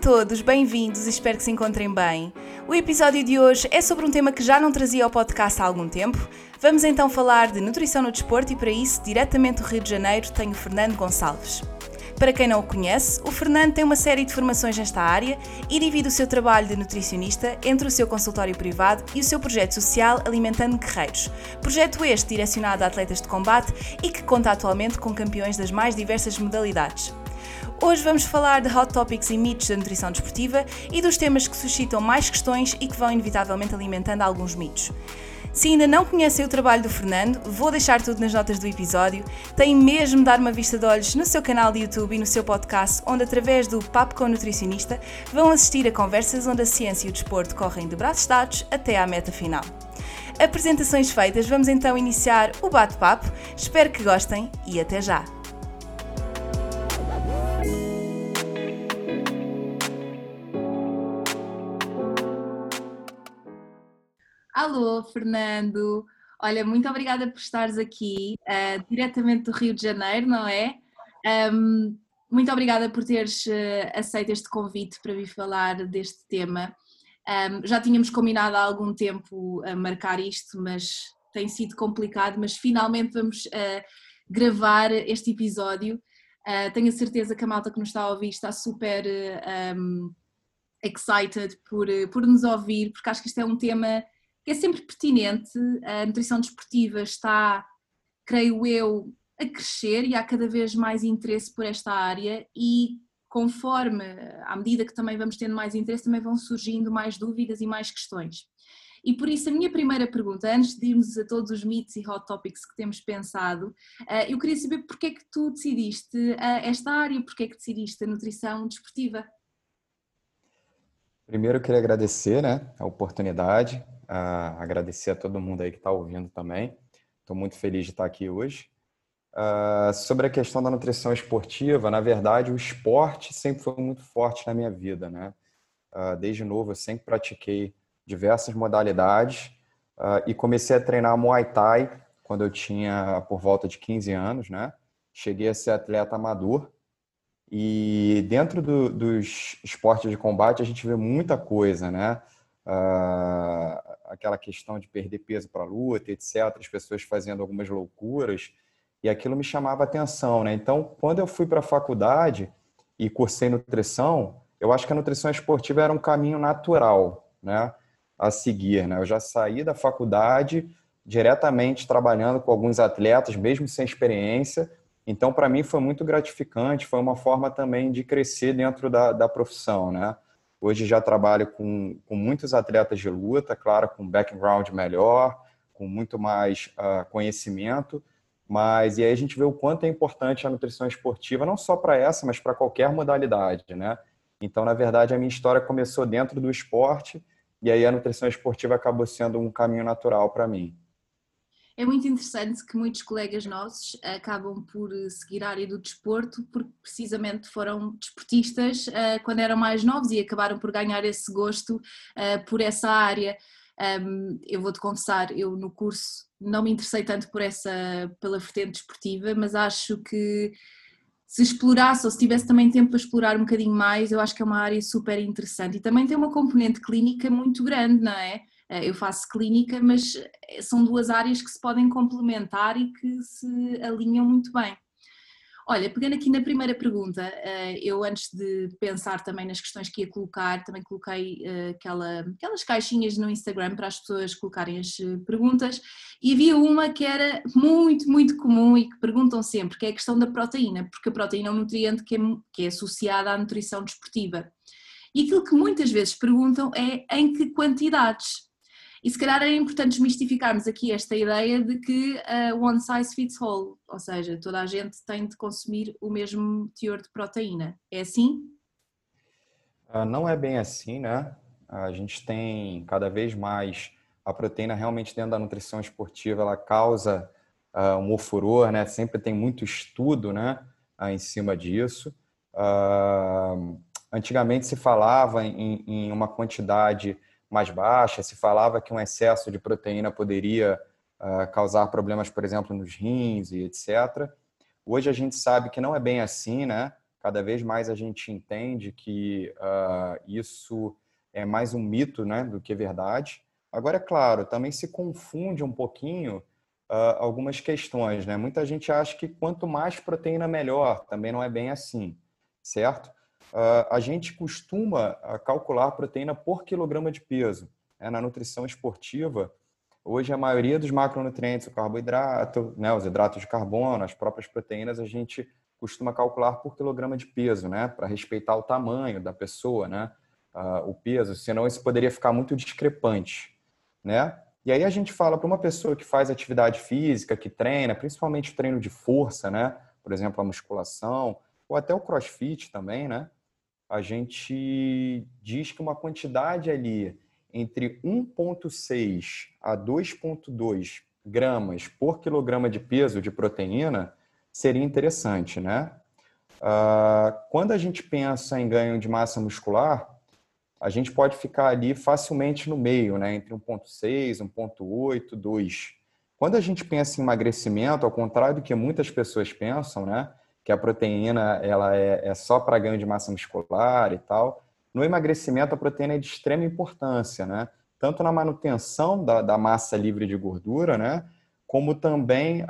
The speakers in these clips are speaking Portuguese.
Todos, bem-vindos, espero que se encontrem bem. O episódio de hoje é sobre um tema que já não trazia ao podcast há algum tempo. Vamos então falar de nutrição no desporto e para isso, diretamente do Rio de Janeiro, tenho Fernando Gonçalves. Para quem não o conhece, o Fernando tem uma série de formações nesta área e divide o seu trabalho de nutricionista entre o seu consultório privado e o seu projeto social Alimentando Guerreiros. Projeto este direcionado a atletas de combate e que conta atualmente com campeões das mais diversas modalidades. Hoje vamos falar de hot topics e mitos da nutrição desportiva e dos temas que suscitam mais questões e que vão inevitavelmente alimentando alguns mitos. Se ainda não conhecem o trabalho do Fernando, vou deixar tudo nas notas do episódio. Tem mesmo de dar uma vista de olhos no seu canal de YouTube e no seu podcast, onde, através do Papo com o Nutricionista, vão assistir a conversas onde a ciência e o desporto correm de braços dados até à meta final. Apresentações feitas, vamos então iniciar o bate-papo. Espero que gostem e até já! Alô, Fernando. Olha, muito obrigada por estares aqui, uh, diretamente do Rio de Janeiro, não é? Um, muito obrigada por teres uh, aceito este convite para vir falar deste tema. Um, já tínhamos combinado há algum tempo a marcar isto, mas tem sido complicado, mas finalmente vamos uh, gravar este episódio. tenho a certeza que a malta que nos está a ouvir está super um, excited por, por nos ouvir, porque acho que isto é um tema é sempre pertinente. A nutrição desportiva está, creio eu, a crescer e há cada vez mais interesse por esta área e conforme, à medida que também vamos tendo mais interesse, também vão surgindo mais dúvidas e mais questões. E por isso a minha primeira pergunta, antes de irmos a todos os mitos e hot topics que temos pensado, eh, eu queria saber porque é que tu decidiste eh, esta área, porque é que decidiste a nutrição desportiva? Primeiro eu queria agradecer né, a oportunidade, Uh, agradecer a todo mundo aí que está ouvindo também. Estou muito feliz de estar aqui hoje. Uh, sobre a questão da nutrição esportiva, na verdade, o esporte sempre foi muito forte na minha vida, né? Uh, desde novo, eu sempre pratiquei diversas modalidades e comecei a treinar Muay Thai quando eu tinha por volta de 15 anos, né? Cheguei a ser atleta amador e dentro do, dos esportes de combate a gente vê muita coisa, né? Aquela questão de perder peso para a luta, etc. As pessoas fazendo algumas loucuras e aquilo me chamava atenção, né? Então, quando eu fui para a faculdade e cursei nutrição, eu acho que a nutrição esportiva era um caminho natural, né? A seguir, né? Eu já saí da faculdade diretamente trabalhando com alguns atletas, mesmo sem experiência. Então, para mim, foi muito gratificante, foi uma forma também de crescer dentro da, da profissão, né? Hoje já trabalho com, com muitos atletas de luta, claro, com background melhor, com muito mais uh, conhecimento, mas e aí a gente vê o quanto é importante a nutrição esportiva, não só para essa, mas para qualquer modalidade, né? Então, na verdade, a minha história começou dentro do esporte e aí a nutrição esportiva acabou sendo um caminho natural para mim é muito interessante que muitos colegas nossos acabam por seguir a área do desporto porque precisamente foram desportistas uh, quando eram mais novos e acabaram por ganhar esse gosto uh, por essa área. Um, eu vou-te confessar, eu no curso não me interessei tanto por essa, pela vertente desportiva, mas acho que se explorasse ou se tivesse também tempo para explorar um bocadinho mais, eu acho que é uma área super interessante e também tem uma componente clínica muito grande, não é? Eh, eu faço clínica, mas eh, são duas áreas que se podem complementar e que se alinham muito bem. Olha, pegando aqui na primeira pergunta, eh, eu antes de pensar também nas questões que ia colocar, também coloquei aquela, aquelas caixinhas no Instagram para as pessoas colocarem as perguntas e havia uma que era muito, muito comum e que perguntam sempre, que é a questão da proteína, porque a proteína é um nutriente que é, que é associada à nutrição desportiva. E aquilo que muitas vezes perguntam é em que quantidades. E se calhar era importante desmistificarmos aqui esta ideia de que uh, one size fits all, ou seja, toda a gente tem de consumir o mesmo teor de proteína. É assim? Uh, não é bem assim, né? A gente tem cada vez mais a proteína realmente dentro da nutrição esportiva, ela causa uh, um ofuror, né? Sempre tem muito estudo, né? Uh, em cima disso. Antigamente se falava em, em, uma quantidade mais baixa, se falava que um excesso de proteína poderia causar problemas, por exemplo, nos rins e etc. Hoje a gente sabe que não é bem assim, né? Cada vez mais a gente entende que isso é mais um mito, né, do que verdade. Agora, é claro, também se confunde um pouquinho uh, algumas questões, né? Muita gente acha que quanto mais proteína, melhor. Também não é bem assim, certo? Uh, a gente costuma calcular proteína por quilograma de peso. Né? Na nutrição esportiva, hoje a maioria dos macronutrientes, o carboidrato, né, os hidratos de carbono, as próprias proteínas, a gente costuma calcular por quilograma de peso, né? Para respeitar o tamanho da pessoa, né? Uh, o peso, senão isso poderia ficar muito discrepante, né? E aí a gente fala para uma pessoa que faz atividade física, que treina, principalmente treino de força, né? Por exemplo, a musculação, ou até o crossfit também, né? A gente diz que uma quantidade ali entre 1,6 a 2,2 gramas por quilograma de peso de proteína seria interessante, né? Uh, quando a gente pensa em ganho de massa muscular, a gente pode ficar ali facilmente no meio, né? entre 1,6, 1,8, 2. Quando a gente pensa em emagrecimento, ao contrário do que muitas pessoas pensam, né? Que a proteína ela é, é só para ganho de massa muscular e tal, no emagrecimento a proteína é de extrema importância, né? tanto na manutenção da, da massa livre de gordura, né? como também uh,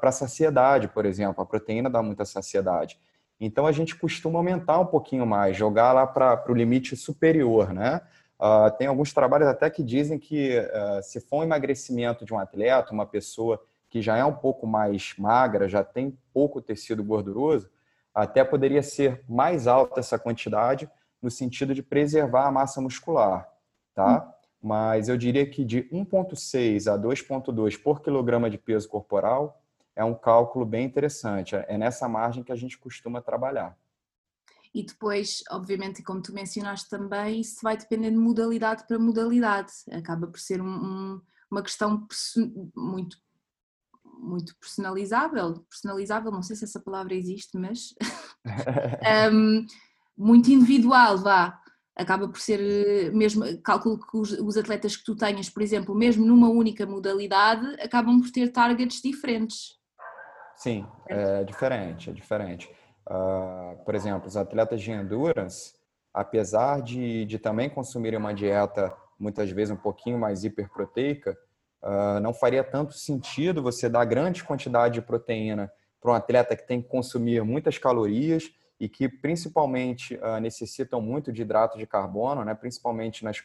para a saciedade, por exemplo. A proteína dá muita saciedade. Então a gente costuma aumentar um pouquinho mais, jogar lá para o limite superior, né? Uh, tem alguns trabalhos até que dizem que uh, se for um emagrecimento de um atleta, uma pessoa que já é um pouco mais magra, já tem pouco tecido gorduroso, até poderia ser mais alta essa quantidade no sentido de preservar a massa muscular, tá? Hum. Mas eu diria que de 1,6 a 2,2 por quilograma de peso corporal é um cálculo bem interessante. É nessa margem que a gente costuma trabalhar. E depois, obviamente, como tu mencionaste também, isso vai depender de modalidade para modalidade. Acaba por ser um, um, uma questão muito, muito personalizável. Personalizável, não sei se essa palavra existe, mas um, muito individual, vá. Acaba por ser mesmo, cálculo que os, os atletas que tu tenhas, por exemplo, mesmo numa única modalidade, acabam por ter targets diferentes. Sim, é diferente, é diferente. Uh, por exemplo, os atletas de endurance, apesar de, de também consumirem uma dieta muitas vezes um pouquinho mais hiperproteica, uh, não faria tanto sentido você dar grande quantidade de proteína para um atleta que tem que consumir muitas calorias e que principalmente uh, necessitam muito de hidrato de carbono, né? principalmente nos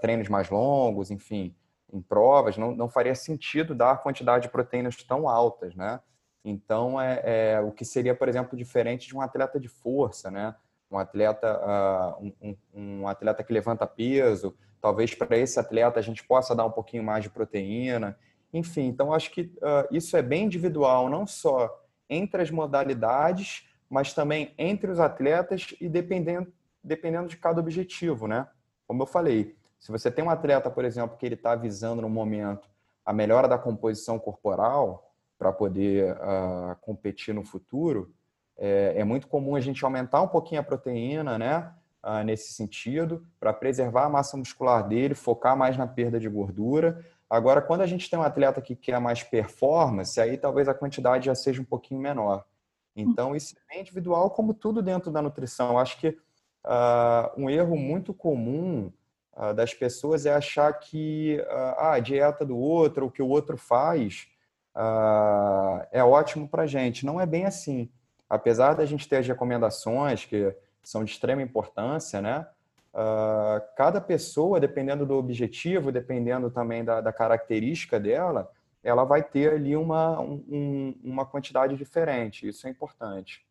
treinos mais longos, enfim, em provas, não, não faria sentido dar quantidade de proteínas tão altas, né? Então, é, é, o que seria, por exemplo, diferente de um atleta de força, né? Um atleta, uh, um, um, atleta que levanta peso, talvez para esse atleta a gente possa dar um pouquinho mais de proteína. Enfim, então acho que uh, isso é bem individual, não só entre as modalidades, mas também entre os atletas e dependendo, dependendo de cada objetivo, né? Como eu falei, se você tem um atleta, por exemplo, que ele está visando no momento a melhora da composição corporal, para poder uh, competir no futuro, é, é, muito comum a gente aumentar um pouquinho a proteína, né? Uh, nesse sentido, para preservar a massa muscular dele, focar mais na perda de gordura. Agora, quando a gente tem um atleta que quer mais performance, aí talvez a quantidade já seja um pouquinho menor. Então, isso é individual, como tudo dentro da nutrição. Eu acho que uh, um erro muito comum uh, das pessoas é achar que uh, a dieta do outro, o que o outro faz, é ótimo para gente. Não é bem assim. Apesar da gente ter as recomendações que são de extrema importância, né? Uh, cada pessoa, dependendo do objetivo, dependendo também da, da característica dela, ela vai ter ali uma, um, uma quantidade diferente. Isso é importante.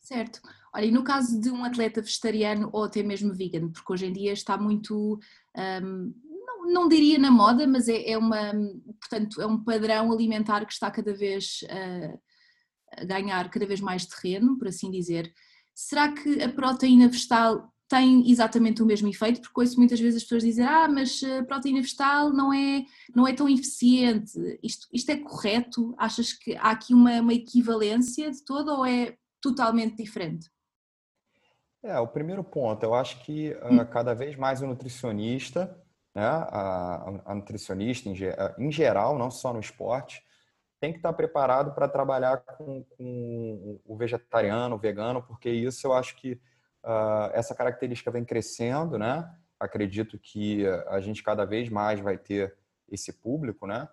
Certo. Olha, e no caso de um atleta vegetariano ou até mesmo vegan, porque hoje em dia está muito, um, não não, diria na moda, mas é, é, uma, portanto, é um padrão alimentar que está cada vez a, a ganhar cada vez mais terreno, por assim dizer. Será que a proteína vegetal tem exatamente o mesmo efeito? Porque ouço muitas vezes as pessoas dizer ah, mas a proteína vegetal não é, não é tão eficiente. Isto, isto é correto? Achas que há aqui uma, uma equivalência de todo ou é totalmente diferente? É, o primeiro ponto, eu acho que uh, cada vez mais o nutricionista, né, a, a nutricionista em, em, geral, não só no esporte, tem que estar preparado para trabalhar com, com, o vegetariano, o vegano, porque isso eu acho que uh, essa característica vem crescendo, né? Acredito que a gente cada vez mais vai ter esse público, né?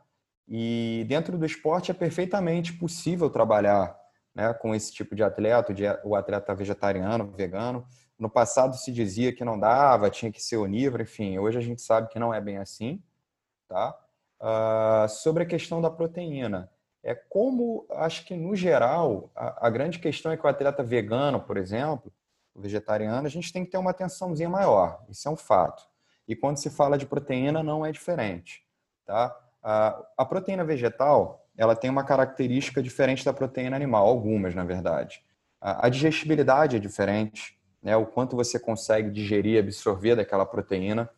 E dentro do esporte é perfeitamente possível trabalhar né, com esse tipo de atleta, o atleta vegetariano, vegano. No passado se dizia que não dava, tinha que ser onívoro, enfim, hoje a gente sabe que não é bem assim. Tá? Uh, sobre a questão da proteína, é como, acho que no geral, a, a, grande questão é que o atleta vegano, por exemplo, o vegetariano, a gente tem que ter uma atençãozinha maior, isso é um fato. E quando se fala de proteína, não é diferente. Tá? Uh, a proteína vegetal, ela tem uma característica diferente da proteína animal, algumas, na verdade. A digestibilidade é diferente, né? o quanto você consegue digerir absorver daquela proteína.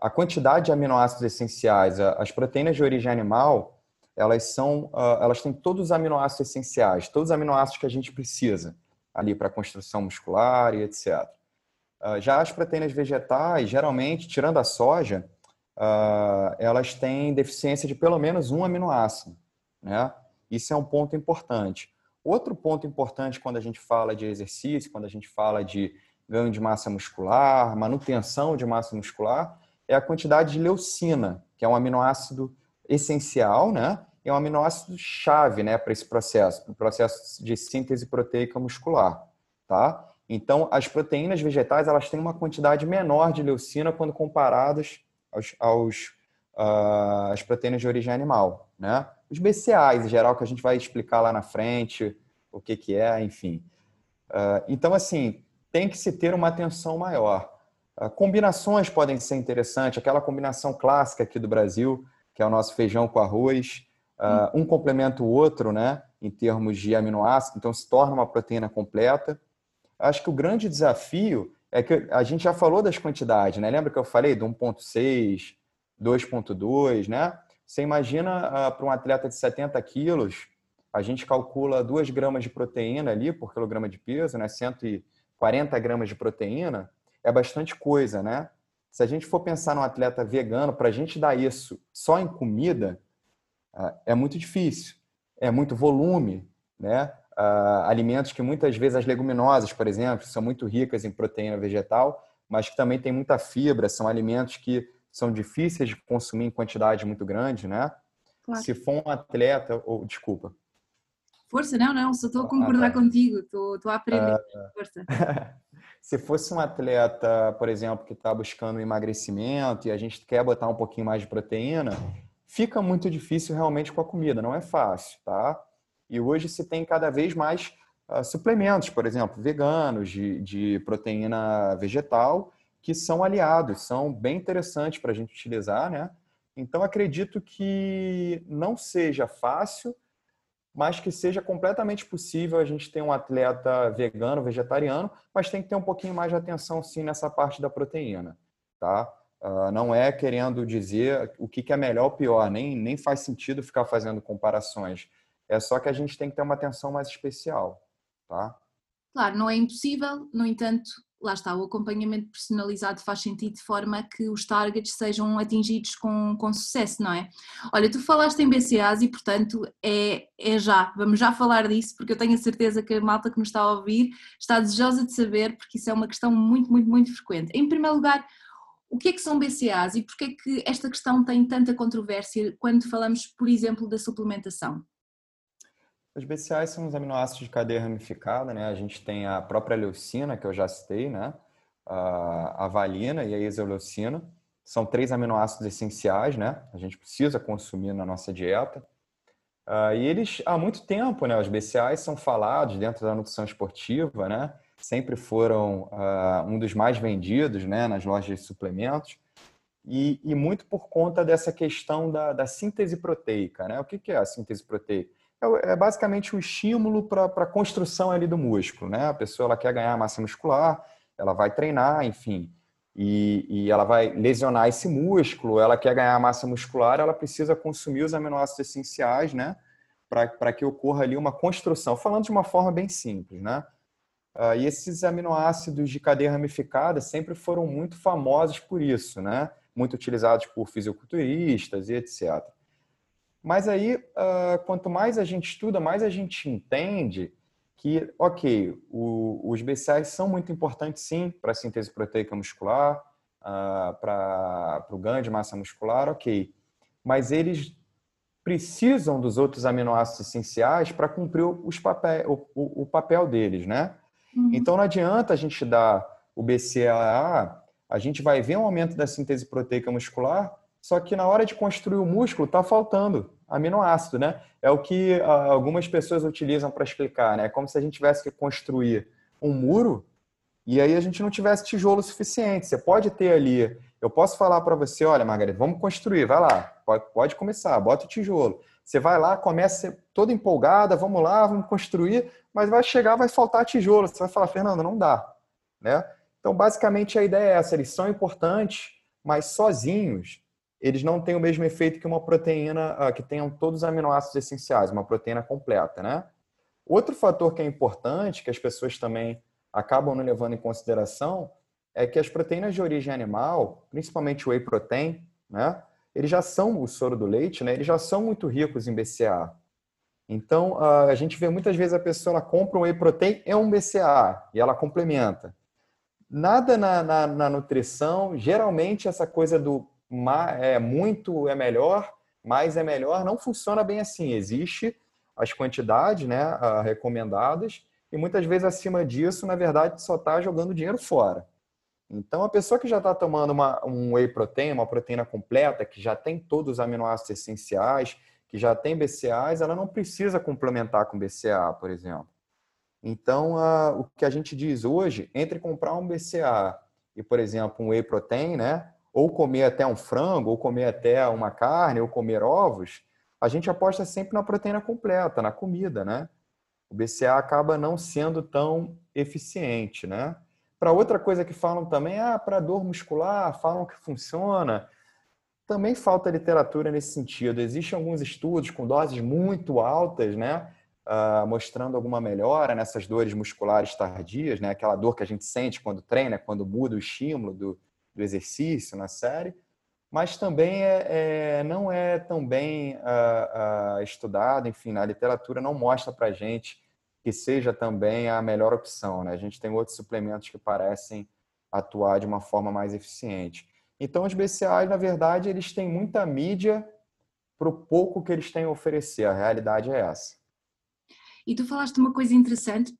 A quantidade de aminoácidos essenciais, as proteínas de origem animal, elas são, elas têm todos os aminoácidos essenciais, todos os aminoácidos que a gente precisa ali para a construção muscular e etc. Já as proteínas vegetais, geralmente, tirando a soja, uh, elas têm deficiência de pelo menos um aminoácido. Né? Isso é um ponto importante. Outro ponto importante quando a gente fala de exercício, quando a gente fala de ganho de massa muscular, manutenção de massa muscular, é a quantidade de leucina, que é um aminoácido essencial, né? É um aminoácido chave, né, para esse processo, para o processo de síntese proteica muscular, tá? Então, as proteínas vegetais, elas têm uma quantidade menor de leucina quando comparadas aos, aos uh, as proteínas de origem animal, né? Os BCAAs, em geral, que a gente vai explicar lá na frente o que, que é, enfim. Uh, então, assim, tem que se ter uma atenção maior. Uh, combinações podem ser interessantes, aquela combinação clássica aqui do Brasil, que é o nosso feijão com arroz, um complementa o outro, né, em termos de aminoácidos, então se torna uma proteína completa. Acho que o grande desafio é que a gente já falou das quantidades, né? Lembra que eu falei do 1.6, 2.2, né? Você imagina uh, para um atleta de 70 quilos, a gente calcula 2 gramas de proteína ali por quilograma de peso, né? 140 gramas de proteína, é bastante coisa, né? Se a gente for pensar num atleta vegano, para a gente dar isso só em comida, uh, é muito difícil. É muito volume, né? uh, alimentos que muitas vezes as leguminosas, por exemplo, são muito ricas em proteína vegetal, mas que também tem muita fibra, são alimentos que são difíceis de consumir em quantidade muito grande, né? Claro. Se for um atleta, ou desculpa. Força, não, não, só estou a concordar ah, contigo, estou, a aprender. Uh, Força. Se fosse um atleta, por exemplo, que está buscando emagrecimento e a gente quer botar um pouquinho mais de proteína, fica muito difícil realmente com a comida, não é fácil, tá? E hoje se tem cada vez mais uh, suplementos, por exemplo, veganos, de, de proteína vegetal, que são aliados, são bem interessantes para a gente utilizar, né? Então, acredito que não seja fácil, mas que seja completamente possível a gente ter um atleta vegano, vegetariano, mas tem que ter um pouquinho mais de atenção, sim, nessa parte da proteína, tá? Uh, não é querendo dizer o que, que é melhor ou pior, nem, nem faz sentido ficar fazendo comparações. É só que a gente tem que ter uma atenção mais especial, tá? Claro, não é impossível, no entanto, lá está, o acompanhamento personalizado faz sentido de forma que os targets sejam atingidos com, com sucesso, não é? Olha, tu falaste em BCAs e, portanto, é, é já, vamos já falar disso, porque eu tenho a certeza que a malta que me está a ouvir está desejosa de saber, porque isso é uma questão muito, muito, muito frequente. Em primeiro lugar, o que é que são BCAs e porquê é que esta questão tem tanta controvérsia quando falamos, por exemplo, da suplementação? Os BCAAs são os aminoácidos de cadeia ramificada, né? A gente tem a própria leucina, que eu já citei, né? A valina e a isoleucina. São três aminoácidos essenciais, né? A gente precisa consumir na nossa dieta. Uh, e eles, há muito tempo, né? Os BCAAs são falados dentro da nutrição esportiva, né? Sempre foram uh, um dos mais vendidos, né? Nas lojas de suplementos. e, e muito por conta dessa questão da, da síntese proteica. Né? O que, que é a síntese proteica? É, é basicamente um estímulo para a construção ali do músculo. Né? A pessoa ela quer ganhar massa muscular, ela vai treinar, enfim, e, e, ela vai lesionar esse músculo, ela quer ganhar massa muscular, ela precisa consumir os aminoácidos essenciais, né? Para que ocorra ali uma construção. Falando de uma forma bem simples, né? Uh, e esses aminoácidos de cadeia ramificada sempre foram muito famosos por isso, né? Muito utilizados por fisiculturistas e etc. Mas aí, uh, quanto mais a gente estuda, mais a gente entende que, ok, o, os BCAAs são muito importantes, sim, para a síntese proteica muscular, uh, para o ganho de massa muscular, ok. Mas eles precisam dos outros aminoácidos essenciais para cumprir os papel, o, o, papel deles, né? Uhum. Então, não adianta a gente dar o BCAA, a gente vai ver um aumento da síntese proteica muscular, só que na hora de construir o músculo está faltando aminoácido, né? É o que ah, algumas pessoas utilizam para explicar, né? É como se a gente tivesse que construir um muro e aí a gente não tivesse tijolo suficiente. Você pode ter ali, eu posso falar para você, olha, Margarida, vamos construir, vai lá, pode, começar, bota o tijolo. Você vai lá, começa toda empolgada, vamos lá, vamos construir, mas vai chegar, vai faltar tijolo. Você vai falar, Fernando, não dá, né? Então, basicamente, a ideia é essa: eles são importantes, mas sozinhos eles não têm o mesmo efeito que uma proteína uh, que tenham todos os aminoácidos essenciais, uma proteína completa, né? Outro fator que é importante, que as pessoas também acabam não levando em consideração, é que as proteínas de origem animal, principalmente o whey protein, né? Eles já são, o soro do leite, né? Eles já são muito ricos em BCA. Então, uh, a gente vê muitas vezes a pessoa ela compra um whey protein é um BCA e ela complementa. Nada na, na, na nutrição, geralmente essa coisa do é, muito é melhor, mais é melhor, não funciona bem assim. Existe as quantidades né, recomendadas e muitas vezes acima disso, na verdade, só está jogando dinheiro fora. Então, a pessoa que já está tomando uma, um whey protein, uma proteína completa, que já tem todos os aminoácidos essenciais, que já tem BCAAs, ela não precisa complementar com BCA, por exemplo. Então, o que a gente diz hoje, entre comprar um BCA e, por exemplo, um whey protein, né? Ou comer até um frango, ou comer até uma carne, ou comer ovos, a gente aposta sempre na proteína completa, na comida, né? O BCA acaba não sendo tão eficiente, né? Para outra coisa que falam também, ah, para dor muscular, falam que funciona. Também falta literatura nesse sentido. Existem alguns estudos com doses muito altas, né? Uh, mostrando alguma melhora nessas dores musculares tardias, né? Aquela dor que a gente sente quando treina, quando muda o estímulo do, do exercício na série, mas também é, é não é tão bem uh, uh, estudado, enfim, a literatura não mostra para gente que seja também a melhor opção. Né? A gente tem outros suplementos que parecem atuar de uma forma mais eficiente. Então, os BCAAs, na verdade, eles têm muita mídia para o pouco que eles têm a oferecer. A realidade é essa. E tu falaste uma coisa interessante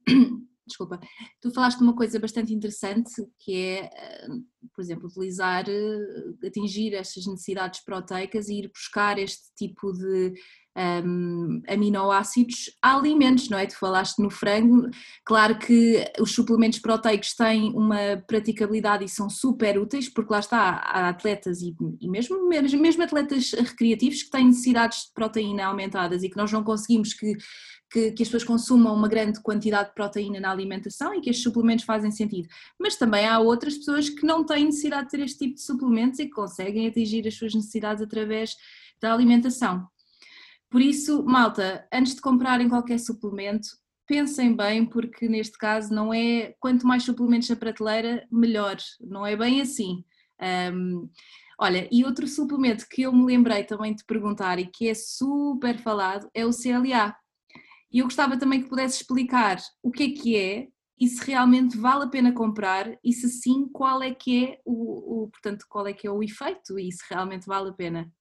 desculpa, tu falaste de uma coisa bastante interessante que é, eh, por exemplo, utilizar, eh, atingir estas necessidades proteicas e ir buscar este tipo de um, aminoácidos a alimentos, não é? Tu falaste no frango, claro que os suplementos proteicos têm uma praticabilidade e são super úteis, porque lá está, há atletas e, e mesmo, mesmo atletas recreativos que têm necessidades de proteína aumentadas e que nós não conseguimos que que, que, as pessoas consumam uma grande quantidade de proteína na alimentação e que estes suplementos fazem sentido. Mas também há outras pessoas que não têm necessidade de ter este tipo de suplementos e que conseguem atingir as suas necessidades através da alimentação. Por isso, malta, antes de comprarem qualquer suplemento, pensem bem, porque neste caso não é quanto mais suplementos na prateleira, melhor. Não é bem assim. Um, olha, e outro suplemento que eu me lembrei também de perguntar e que é super falado é o CLA. E eu gostava também que pudesse explicar o que é que é e se realmente vale a pena comprar e se sim, qual é que é o, o portanto, qual é que é o efeito e se realmente vale a pena.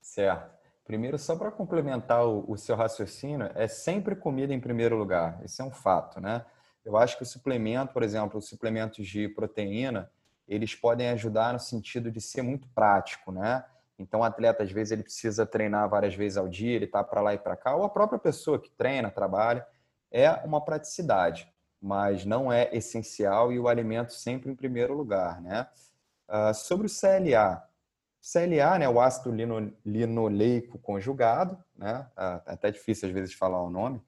Certo. Primeiro, só para complementar o, o, seu raciocínio, é sempre comida em primeiro lugar. Esse é um fato, né? Eu acho que o suplemento, por exemplo, os suplementos de proteína, eles podem ajudar no sentido de ser muito prático, né? Então, o atleta, às vezes, ele precisa treinar várias vezes ao dia, ele está para lá e para cá, ou a própria pessoa que treina, trabalha, é uma praticidade, mas não é essencial e o alimento sempre em primeiro lugar, né? Uh, sobre o CLA. CLA, né, o ácido lino, linoleico conjugado, né, uh, é até difícil às vezes falar o nome.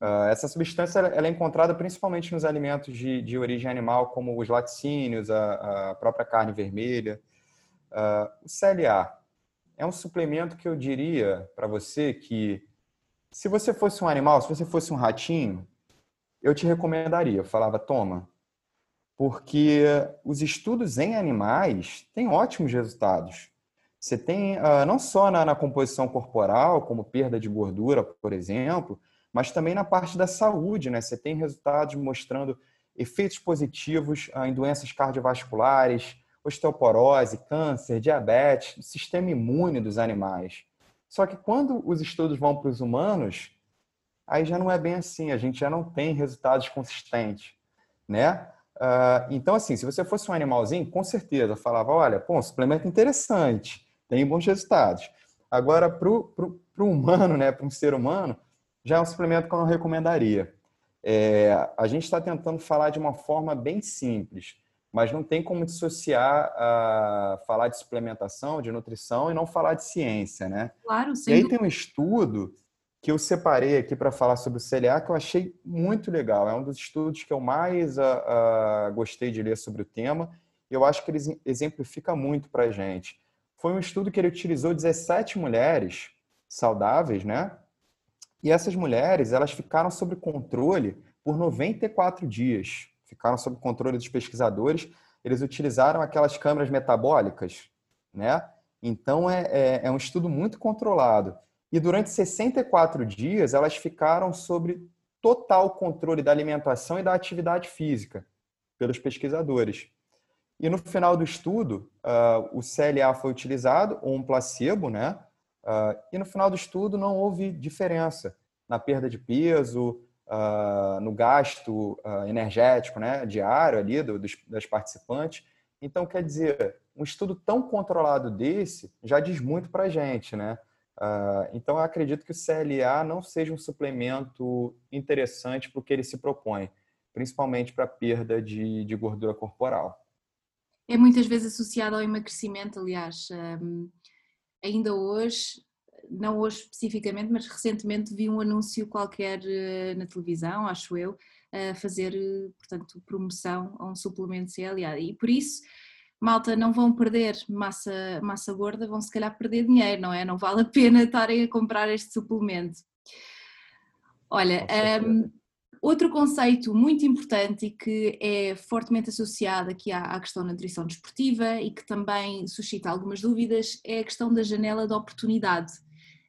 Uh, essa substância ela é encontrada principalmente nos alimentos de, de origem animal, como os laticínios, a, a própria carne vermelha. o CLA é um suplemento que eu diria para você que, se você fosse um animal, se você fosse um ratinho, eu te recomendaria. Eu falava, toma, porque os estudos em animais têm ótimos resultados. Você tem, uh, não só na, na, composição corporal, como perda de gordura, por exemplo, mas também na parte da saúde, né? Você tem resultados mostrando efeitos positivos uh, em doenças cardiovasculares, osteoporose, câncer, diabetes, sistema imune dos animais. Só que quando os estudos vão para os humanos, aí já não é bem assim, a gente já não tem resultados consistentes, né? Uh, então, assim, se você fosse um animalzinho, com certeza falava, olha, pô, um suplemento interessante, tem bons resultados. Agora, para o humano, né, para um ser humano, já é um suplemento que eu não recomendaria. É, a gente está tentando falar de uma forma bem simples, mas não tem como dissociar uh, falar de suplementação, de nutrição e não falar de ciência, né? Claro, sim. E aí tem um estudo que eu separei aqui para falar sobre o CLA, que eu achei muito legal. É um dos estudos que eu mais uh, uh, gostei de ler sobre o tema. E eu acho que ele exemplifica muito para a gente. Foi um estudo que ele utilizou 17 mulheres saudáveis, né? E essas mulheres, elas ficaram sob controle por 94 dias. Ficaram sob controle dos pesquisadores. Eles utilizaram aquelas câmeras metabólicas, né? Então, é, é, é um estudo muito controlado. E durante 64 dias, elas ficaram sob total controle da alimentação e da atividade física pelos pesquisadores. E no final do estudo, uh, o CLA foi utilizado, ou um placebo, né? Uh, e no final do estudo não houve diferença na perda de peso, uh, no gasto energético né, diário ali do, dos, das participantes. Então, quer dizer, um estudo tão controlado desse já diz muito para a gente, né? Então, eu acredito que o CLA não seja um suplemento interessante para o que ele se propõe, principalmente para a perda de, de, gordura corporal. É muitas vezes associado ao emagrecimento, aliás. Um, ainda hoje, não hoje especificamente, mas recentemente vi um anúncio qualquer uh, na televisão, acho eu, a fazer, uh, portanto, promoção a um suplemento CLA. E por isso malta, não vão perder massa, massa gorda, vão se calhar perder dinheiro, não é? Não vale a pena estarem a comprar este suplemento. Olha, um, outro conceito muito importante e que é fortemente associado aqui à, questão da nutrição desportiva e que também suscita algumas dúvidas é a questão da janela de oportunidade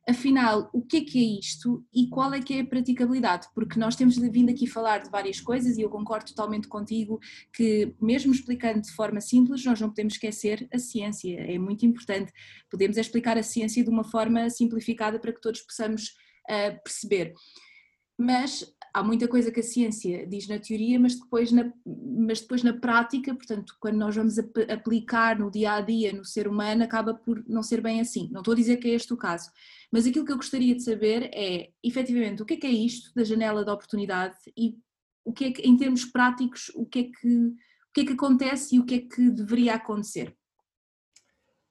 afinal, o que é que é isto e qual é que é a praticabilidade? Porque nós temos vindo aqui falar de várias coisas e eu concordo totalmente contigo que, mesmo explicando de forma simples, nós não podemos esquecer a ciência, é muito importante. Podemos explicar a ciência de uma forma simplificada para que todos possamos uh, perceber. Mas há muita coisa que a ciência diz na teoria, mas depois na, mas depois na prática, portanto, quando nós vamos ap aplicar no dia a dia no ser humano, acaba por não ser bem assim. Não estou a dizer que é este o caso, mas aquilo que eu gostaria de saber é, efetivamente, o que é que é isto da janela de oportunidade e o que é que, em termos práticos, o que é que, o que, é que acontece e o que é que deveria acontecer?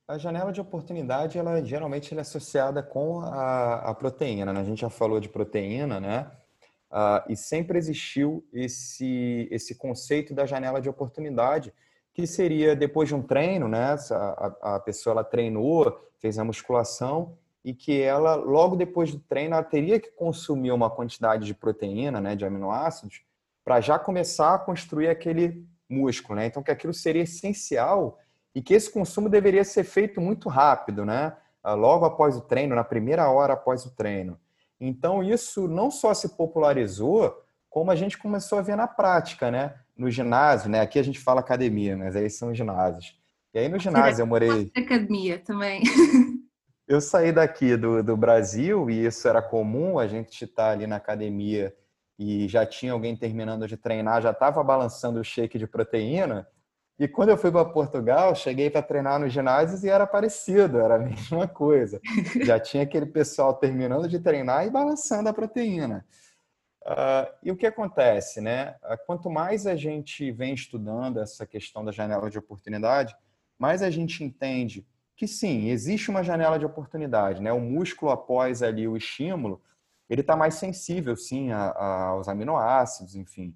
A janela de oportunidade, ela geralmente ela é associada com a, a proteína, né? A gente já falou de proteína, né? Uh, e sempre existiu esse, esse conceito da janela de oportunidade, que seria depois de um treino, né? A, a pessoa ela treinou, fez a musculação e que ela, logo depois do treino, ela teria que consumir uma quantidade de proteína, né, de aminoácidos, para já começar a construir aquele músculo, né? Então, que aquilo seria essencial e que esse consumo deveria ser feito muito rápido, né? Ah, logo após o treino, na primeira hora após o treino. Então, isso não só se popularizou, como a gente começou a ver na prática, né? No ginásio, né? Aqui a gente fala academia, mas aí são ginásios. E aí no ginásio eu morei. Academia também. Eu saí daqui do, do Brasil e isso era comum, a gente estar ali na academia e já tinha alguém terminando de treinar, já estava balançando o shake de proteína. E quando eu fui para Portugal, cheguei para treinar nos ginásios e era parecido, era a mesma coisa. Já tinha aquele pessoal terminando de treinar e balançando a proteína. Uh, e o que acontece, né? Uh, quanto mais a gente vem estudando essa questão da janela de oportunidade, mais a gente entende que sim, existe uma janela de oportunidade, né? O músculo após ali o estímulo, ele está mais sensível, sim, a, a, aos aminoácidos, enfim.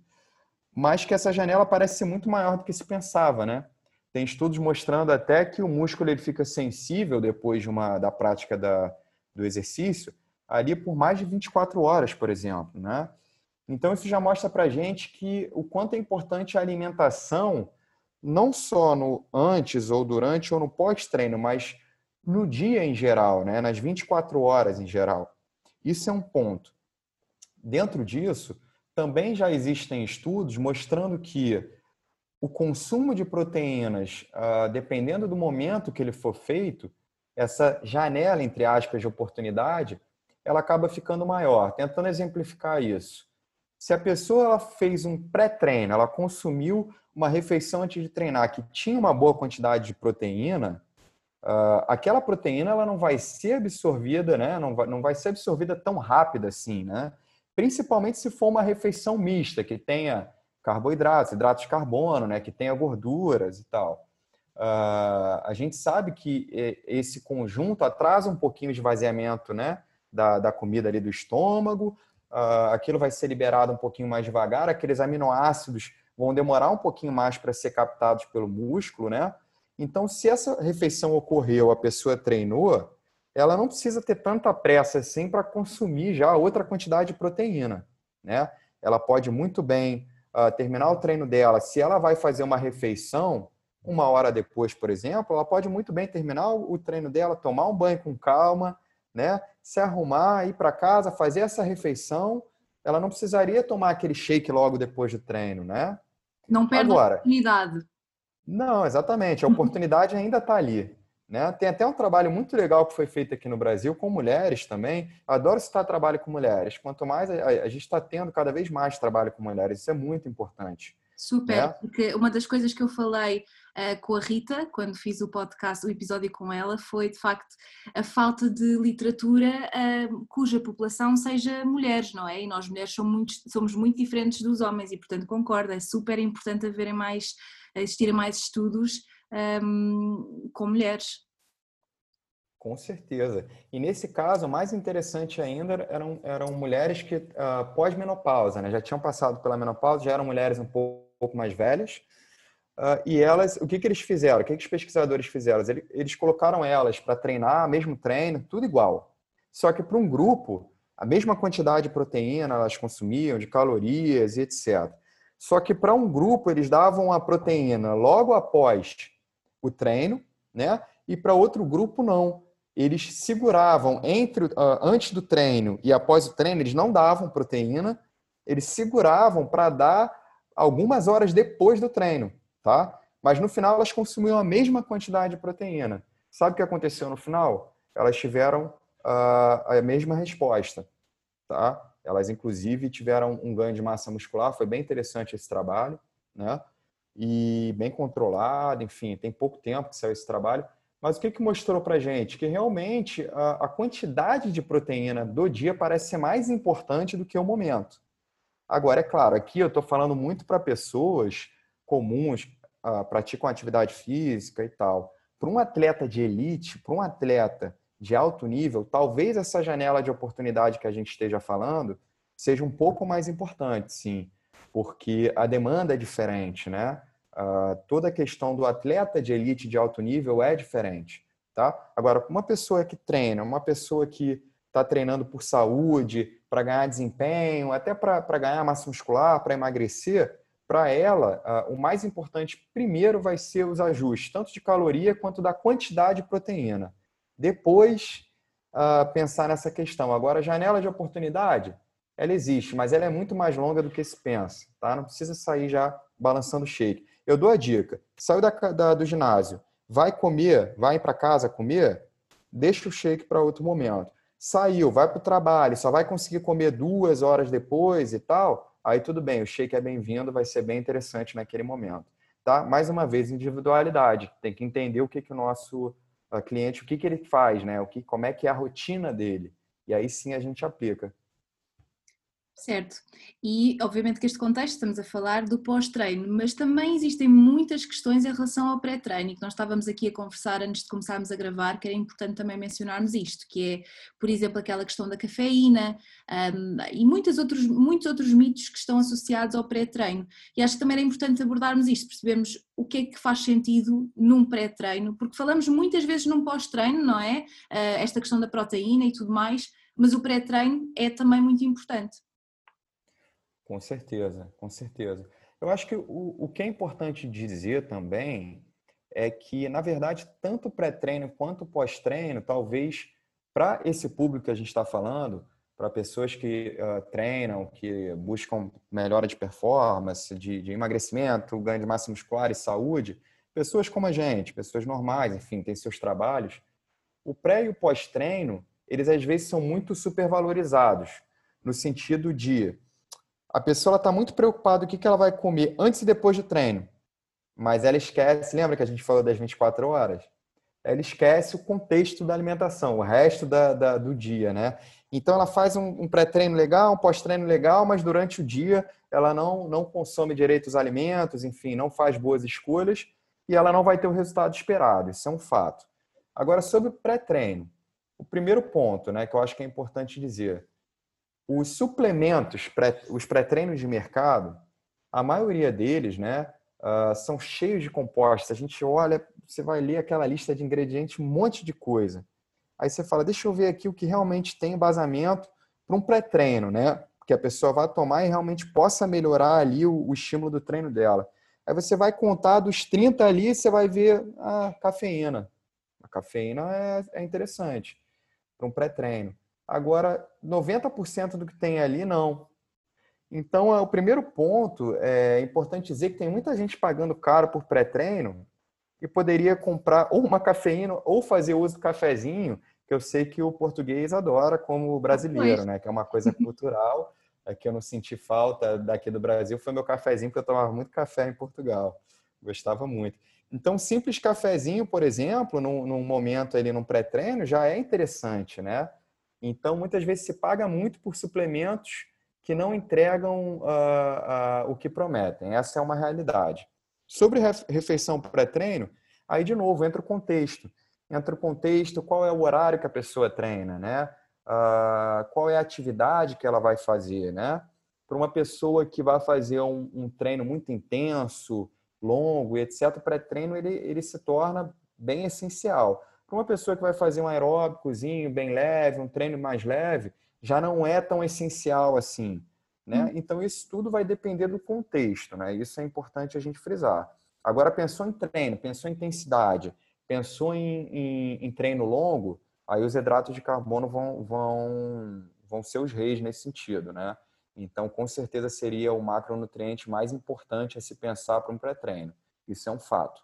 Mas que essa janela parece ser muito maior do que se pensava, né? Tem estudos mostrando até que o músculo ele fica sensível depois de uma, da prática da, do exercício ali por mais de 24 horas, por exemplo, né? Então isso já mostra para gente que o quanto é importante a alimentação não só no antes ou durante ou no pós-treino, mas no dia em geral, né? nas 24 horas em geral. Isso é um ponto. Dentro disso, também já existem estudos mostrando que o consumo de proteínas, ah, dependendo do momento que ele for feito, essa janela, entre aspas, de oportunidade, ela acaba ficando maior. Tentando exemplificar isso. Se a pessoa fez um pré-treino, ela consumiu uma refeição antes de treinar que tinha uma boa quantidade de proteína, uh, aquela proteína ela não vai ser absorvida, né? Não vai, não vai ser absorvida tão rápida assim, né? Principalmente se for uma refeição mista, que tenha carboidratos, hidratos de carbono, né? Que tenha gorduras e tal. Uh, a gente sabe que esse conjunto atrasa um pouquinho de esvaziamento, né? Da, da comida ali do estômago, uh, aquilo vai ser liberado um pouquinho mais devagar, aqueles aminoácidos vão demorar um pouquinho mais para ser captados pelo músculo, né? Então, se essa refeição ocorreu, a pessoa treinou, ela não precisa ter tanta pressa assim para consumir já outra quantidade de proteína, né? Ela pode muito bem uh, terminar o treino dela. Se ela vai fazer uma refeição, uma hora depois, por exemplo, ela pode muito bem terminar o treino dela, tomar um banho com calma, né? Se arrumar, ir para casa, fazer essa refeição. Ela não precisaria tomar aquele shake logo depois do treino, né? Não perde Agora, a oportunidade. Não, exatamente. A oportunidade ainda está ali. Né? Tem até um trabalho muito legal que foi feito aqui no Brasil com mulheres também. Eu adoro citar trabalho com mulheres. Quanto mais a, a gente está tendo cada vez mais trabalho com mulheres, isso é muito importante. Super, né? porque uma das coisas que eu falei uh, com a Rita, quando fiz o podcast, o episódio com ela, foi de facto a falta de literatura uh, cuja população seja mulheres, não é? E nós mulheres somos muito, somos muito diferentes dos homens e, portanto, concordo, é super importante haverem mais, existirem mais estudos um, com mulheres. Com certeza. E nesse caso, mais interessante ainda eram, eram mulheres que uh, pós-menopausa, né? já tinham passado pela menopausa, já eram mulheres um pouco pouco mais velhas. Uh, e elas, o que, que eles fizeram? O que, que os pesquisadores fizeram? Eles, eles colocaram elas para treinar, mesmo treino, tudo igual. Só que para um grupo, a mesma quantidade de proteína elas consumiam, de calorias e etc. Só que para um grupo, eles davam a proteína logo após o treino, né? E para outro grupo, não. Eles seguravam entre uh, antes do treino e após o treino, eles não davam proteína, eles seguravam para dar algumas horas depois do treino, tá? Mas no final elas consumiam a mesma quantidade de proteína. Sabe o que aconteceu no final? Elas tiveram uh, a mesma resposta, tá? Elas inclusive tiveram um ganho de massa muscular, foi bem interessante esse trabalho, né? E bem controlado, enfim, tem pouco tempo que saiu esse trabalho. Mas o que, que mostrou para gente? Que realmente a, a quantidade de proteína do dia parece ser mais importante do que o momento. Agora, é claro, aqui eu estou falando muito para pessoas comuns, uh, praticam atividade física e tal. Para um atleta de elite, para um atleta de alto nível, talvez essa janela de oportunidade que a gente esteja falando seja um pouco mais importante, sim, porque a demanda é diferente, né? Uh, toda a questão do atleta de elite de alto nível é diferente, tá? Agora, uma pessoa que treina, uma pessoa que está treinando por saúde, para ganhar desempenho, até para ganhar massa muscular, para emagrecer, para ela, uh, o mais importante primeiro vai ser os ajustes, tanto de caloria quanto da quantidade de proteína. Depois, uh, pensar nessa questão. Agora, janela de oportunidade, ela existe, mas ela é muito mais longa do que se pensa, tá? Não precisa sair já balançando shake. Eu dou a dica: saiu da, da, do ginásio, vai comer, vai para casa comer, deixa o shake para outro momento saiu, vai para o trabalho, só vai conseguir comer duas horas depois e tal, aí tudo bem, o shake é bem-vindo, vai ser bem interessante naquele momento. Tá? Mais uma vez, individualidade. Tem que entender o que, que o nosso uh, cliente, o que, que ele faz, né? o que, como é que é a rotina dele. E aí sim a gente aplica. Certo. E obviamente que este contexto estamos a falar do pós-treino, mas também existem muitas questões em relação ao pré-treino, que nós estávamos aqui a conversar antes de começarmos a gravar, que era importante também mencionarmos isto, que é, por exemplo, aquela questão da cafeína um, e muitos outros, muitos outros mitos que estão associados ao pré-treino. E acho que também era importante abordarmos isto, percebemos o que é que faz sentido num pré-treino, porque falamos muitas vezes num pós-treino, não é? Uh, esta questão da proteína e tudo mais, mas o pré-treino é também muito importante. Com certeza, com certeza. Eu acho que o, o que é importante dizer também é que, na verdade, tanto pré-treino quanto pós-treino, talvez para esse público que a gente está falando, para pessoas que uh, treinam, que buscam melhora de performance, de, de, emagrecimento, ganho de massa muscular e saúde, pessoas como a gente, pessoas normais, enfim, têm seus trabalhos, o pré e o pós-treino, eles às vezes são muito supervalorizados, no sentido de a pessoa está muito preocupada o que ela vai comer antes e depois do treino. Mas ela esquece, lembra que a gente falou das 24 horas? Ela esquece o contexto da alimentação, o resto da, da do dia, né? Então ela faz um, um pré-treino legal, um pós-treino legal, mas durante o dia ela não, não consome direito os alimentos, enfim, não faz boas escolhas e ela não vai ter o resultado esperado. Isso é um fato. Agora, sobre o pré-treino, o primeiro ponto, né, que eu acho que é importante dizer, os suplementos, pré, os pré-treinos de mercado, a maioria deles, né, uh, são cheios de compostos. A gente olha, você vai ler aquela lista de ingredientes, um monte de coisa. Aí você fala, deixa eu ver aqui o que realmente tem embasamento para um pré-treino, né? Que a pessoa vai tomar e realmente possa melhorar ali o, o, estímulo do treino dela. Aí você vai contar dos 30 ali, você vai ver a cafeína. A cafeína é, é interessante para um pré-treino. Agora, 90% do que tem ali, não. Então, é, o primeiro ponto é importante dizer que tem muita gente pagando caro por pré-treino e poderia comprar ou uma cafeína ou fazer uso do cafezinho, que eu sei que o português adora como brasileiro, né? Que é uma coisa cultural, é que eu não senti falta daqui do Brasil, foi meu cafezinho, porque eu tomava muito café em Portugal. Gostava muito. Então, simples cafezinho, por exemplo, num, num momento ali, num pré-treino, já é interessante, né? Então, muitas vezes se paga muito por suplementos que não entregam uh, uh, o que prometem. Essa é uma realidade. Sobre refeição pré-treino, aí de novo entra o contexto. Entra o contexto, qual é o horário que a pessoa treina, né? Uh, qual é a atividade que ela vai fazer, né? Para uma pessoa que vai fazer um, um treino muito intenso, longo e etc., o pré-treino ele, ele se torna bem essencial. Para uma pessoa que vai fazer um aeróbicozinho bem leve, um treino mais leve, já não é tão essencial assim. Né? Hum. Então, isso tudo vai depender do contexto. Né? Isso é importante a gente frisar. Agora, pensou em treino, pensou em intensidade, pensou em, em, em treino longo, aí os hidratos de carbono vão, vão, vão ser os reis nesse sentido. Né? Então, com certeza, seria o macronutriente mais importante a se pensar para um pré-treino. Isso é um fato.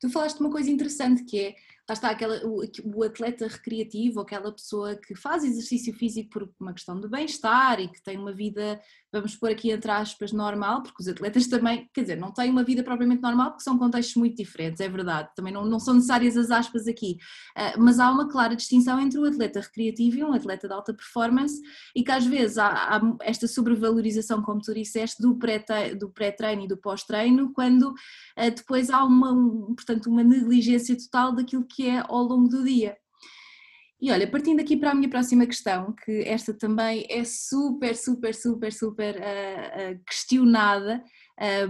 Tu falaste uma coisa interessante que é lá está aquela, o, o, atleta recreativo, aquela pessoa que faz exercício físico por uma questão de bem-estar e que tem uma vida, vamos pôr aqui entre aspas, normal, porque os atletas também, quer dizer, não têm uma vida propriamente normal porque são contextos muito diferentes, é verdade, também não, não são necessárias as aspas aqui, uh, mas há uma clara distinção entre o atleta recreativo e um atleta de alta performance e que às vezes há, há esta sobrevalorização, como tu disseste, do pré-treino do pré e do pós-treino, quando uh, depois há uma, um, portanto, uma negligência total daquilo que que é ao longo do dia. E olha, partindo aqui para a minha próxima questão, que esta também é super, super, super, super uh, uh, questionada,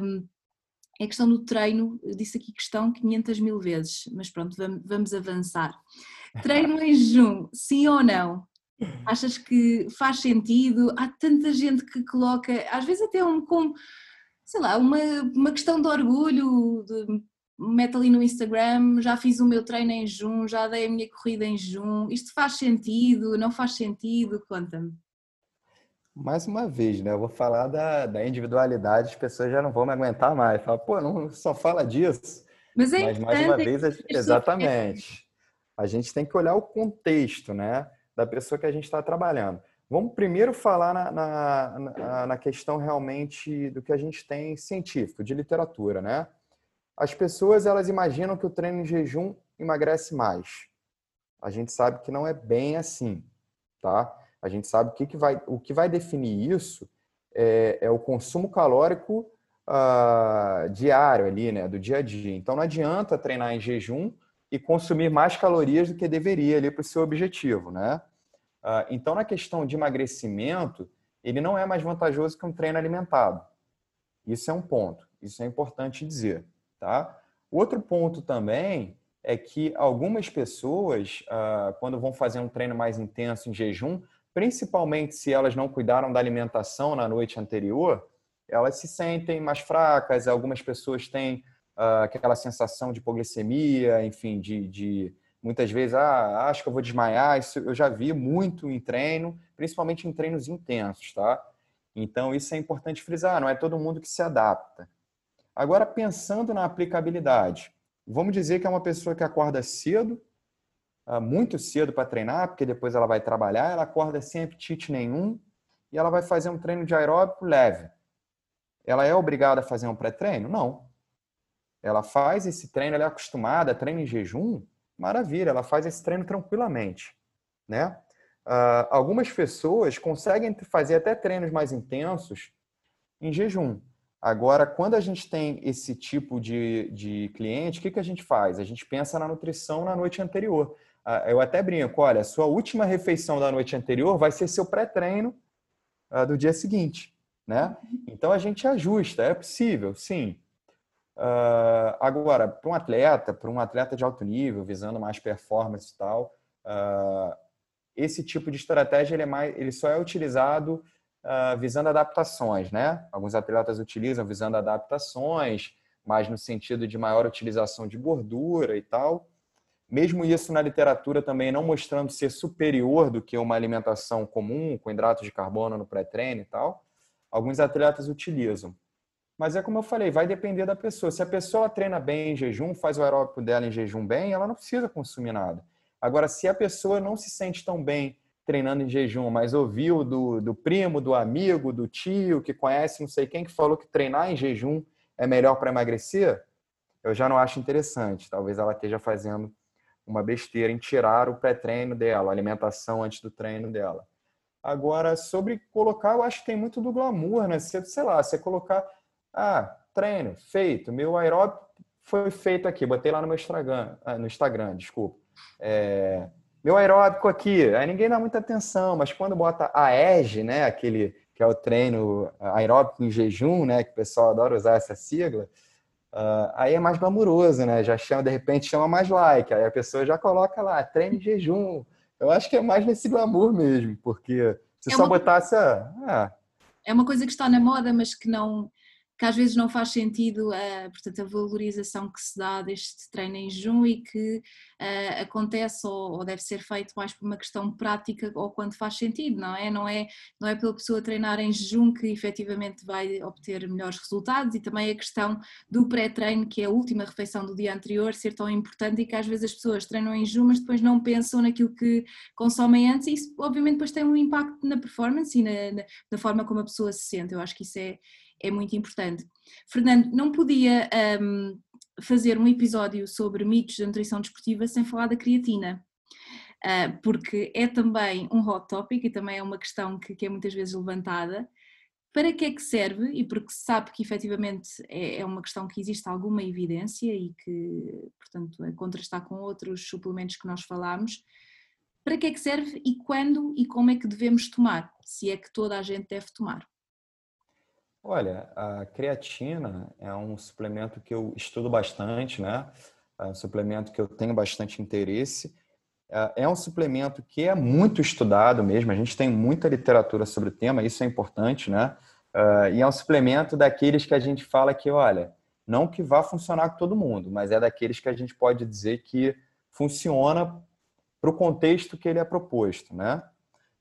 um, é a questão do treino. Eu disse aqui questão 500 mil vezes, mas pronto, vamos, vamos avançar. Treino em jejum, sim ou não? Achas que faz sentido? Há tanta gente que coloca, às vezes até um com, sei lá, uma, uma questão de orgulho, de mete ali no Instagram, já fiz o meu treino em jejum, já dei a minha corrida em jejum, isto faz sentido, não faz sentido? Conta-me. Mais uma vez, né? Eu vou falar da, da individualidade, as pessoas já não vão me aguentar mais. Fala, pô, não só fala disso. Mas, é Mas mais uma vez, exatamente. A gente tem que olhar o contexto, né? Da pessoa que a gente está trabalhando. Vamos primeiro falar na, na, na questão realmente do que a gente tem científico, de literatura, né? As pessoas elas imaginam que o treino em jejum emagrece mais. A gente sabe que não é bem assim, tá? A gente sabe que, que vai, o que vai definir isso é, é o consumo calórico uh, diário ali, né, do dia a dia. Então não adianta treinar em jejum e consumir mais calorias do que deveria ali para o seu objetivo, né? Uh, então na questão de emagrecimento, ele não é mais vantajoso que um treino alimentado. Isso é um ponto. Isso é importante dizer, tá? Outro ponto também é que algumas pessoas, uh, quando vão fazer um treino mais intenso em jejum, principalmente se elas não cuidaram da alimentação na noite anterior, elas se sentem mais fracas. Algumas pessoas têm uh, aquela sensação de hipoglicemia, enfim, de, de, muitas vezes, ah, acho que eu vou desmaiar. Isso eu já vi muito em treino, principalmente em treinos intensos, tá? Então, isso é importante frisar, não é todo mundo que se adapta. Agora, pensando na aplicabilidade, vamos dizer que é uma pessoa que acorda cedo, ah, muito cedo para treinar, porque depois ela vai trabalhar, ela acorda sem apetite nenhum e ela vai fazer um treino de aeróbico leve. Ela é obrigada a fazer um pré-treino? Não. Ela faz esse treino, ela é acostumada a treino em jejum, maravilha, ela faz esse treino tranquilamente, né? Uh, algumas pessoas conseguem fazer até treinos mais intensos em jejum. Agora, quando a gente tem esse tipo de, de cliente, o que, que a gente faz? A gente pensa na nutrição na noite anterior. Uh, eu até brinco, olha, sua última refeição da noite anterior vai ser seu pré-treino uh, do dia seguinte, né? Então a gente ajusta, é possível, sim. agora, para um atleta, para um atleta de alto nível, visando mais performance e tal, esse tipo de estratégia ele, é mais, ele só é utilizado uh, visando adaptações, né? Alguns atletas utilizam visando adaptações, mas no sentido de maior utilização de gordura e tal. Mesmo isso na literatura também não mostrando ser superior do que uma alimentação comum, com hidratos de carbono no pré-treino e tal, alguns atletas utilizam. Mas é como eu falei, vai depender da pessoa. Se a pessoa treina bem em jejum, faz o aeróbico dela em jejum bem, ela não precisa consumir nada. Agora, se a pessoa não se sente tão bem treinando em jejum, mas ouviu do, do primo, do amigo, do tio, que conhece não sei quem, que falou que treinar em jejum é melhor para emagrecer, eu já não acho interessante. Talvez ela esteja fazendo uma besteira em tirar o pré-treino dela, a alimentação antes do treino dela. Agora, sobre colocar, eu acho que tem muito do glamour, né? Você, sei lá, você colocar, ah, treino, feito, meu aeróbico foi feito aqui, botei lá no meu Instagram, ah, no Instagram, desculpa. É, meu aeróbico aqui, aí ninguém dá muita atenção, mas quando bota a EG, né, aquele que é o treino aeróbico em jejum, né, que o pessoal adora usar essa sigla, uh, aí é mais glamuroso, né, já chama, de repente chama mais like, aí a pessoa já coloca lá, treino em jejum. Eu acho que é mais nesse glamour mesmo, porque se é só uma... botasse a... Ah, é uma coisa que está na moda, mas que não que às vezes não faz sentido a, portanto, a valorização que se dá deste treino em jejum e que uh, acontece ou, ou, deve ser feito mais por uma questão prática ou quando faz sentido, não é? Não é, não é pela pessoa treinar em jejum que efetivamente vai obter melhores resultados e também a questão do pré-treino, que é a última refeição do dia anterior, ser tão importante e que às vezes as pessoas treinam em jejum, mas depois não pensam naquilo que consomem antes e isso obviamente depois tem um impacto na performance e na, na, na forma como a pessoa se sente. Eu acho que isso é é muito importante. Fernando, não podia um, fazer um episódio sobre mitos da nutrição desportiva sem falar da creatina. Uh, porque é também um hot topic e também é uma questão que, que, é muitas vezes levantada. Para que é que serve? E porque se sabe que efetivamente é, é uma questão que existe alguma evidência e que, portanto, a contrastar com outros suplementos que nós falámos. Para que é que serve e quando e como é que devemos tomar? Se é que toda a gente deve tomar. Olha, a creatina é um suplemento que eu estudo bastante, né? É um suplemento que eu tenho bastante interesse. É, é um suplemento que é muito estudado mesmo, a gente tem muita literatura sobre o tema, isso é importante, né? É, e é um suplemento daqueles que a gente fala que, olha, não que vá funcionar com todo mundo, mas é daqueles que a gente pode dizer que funciona para o contexto que ele é proposto, né?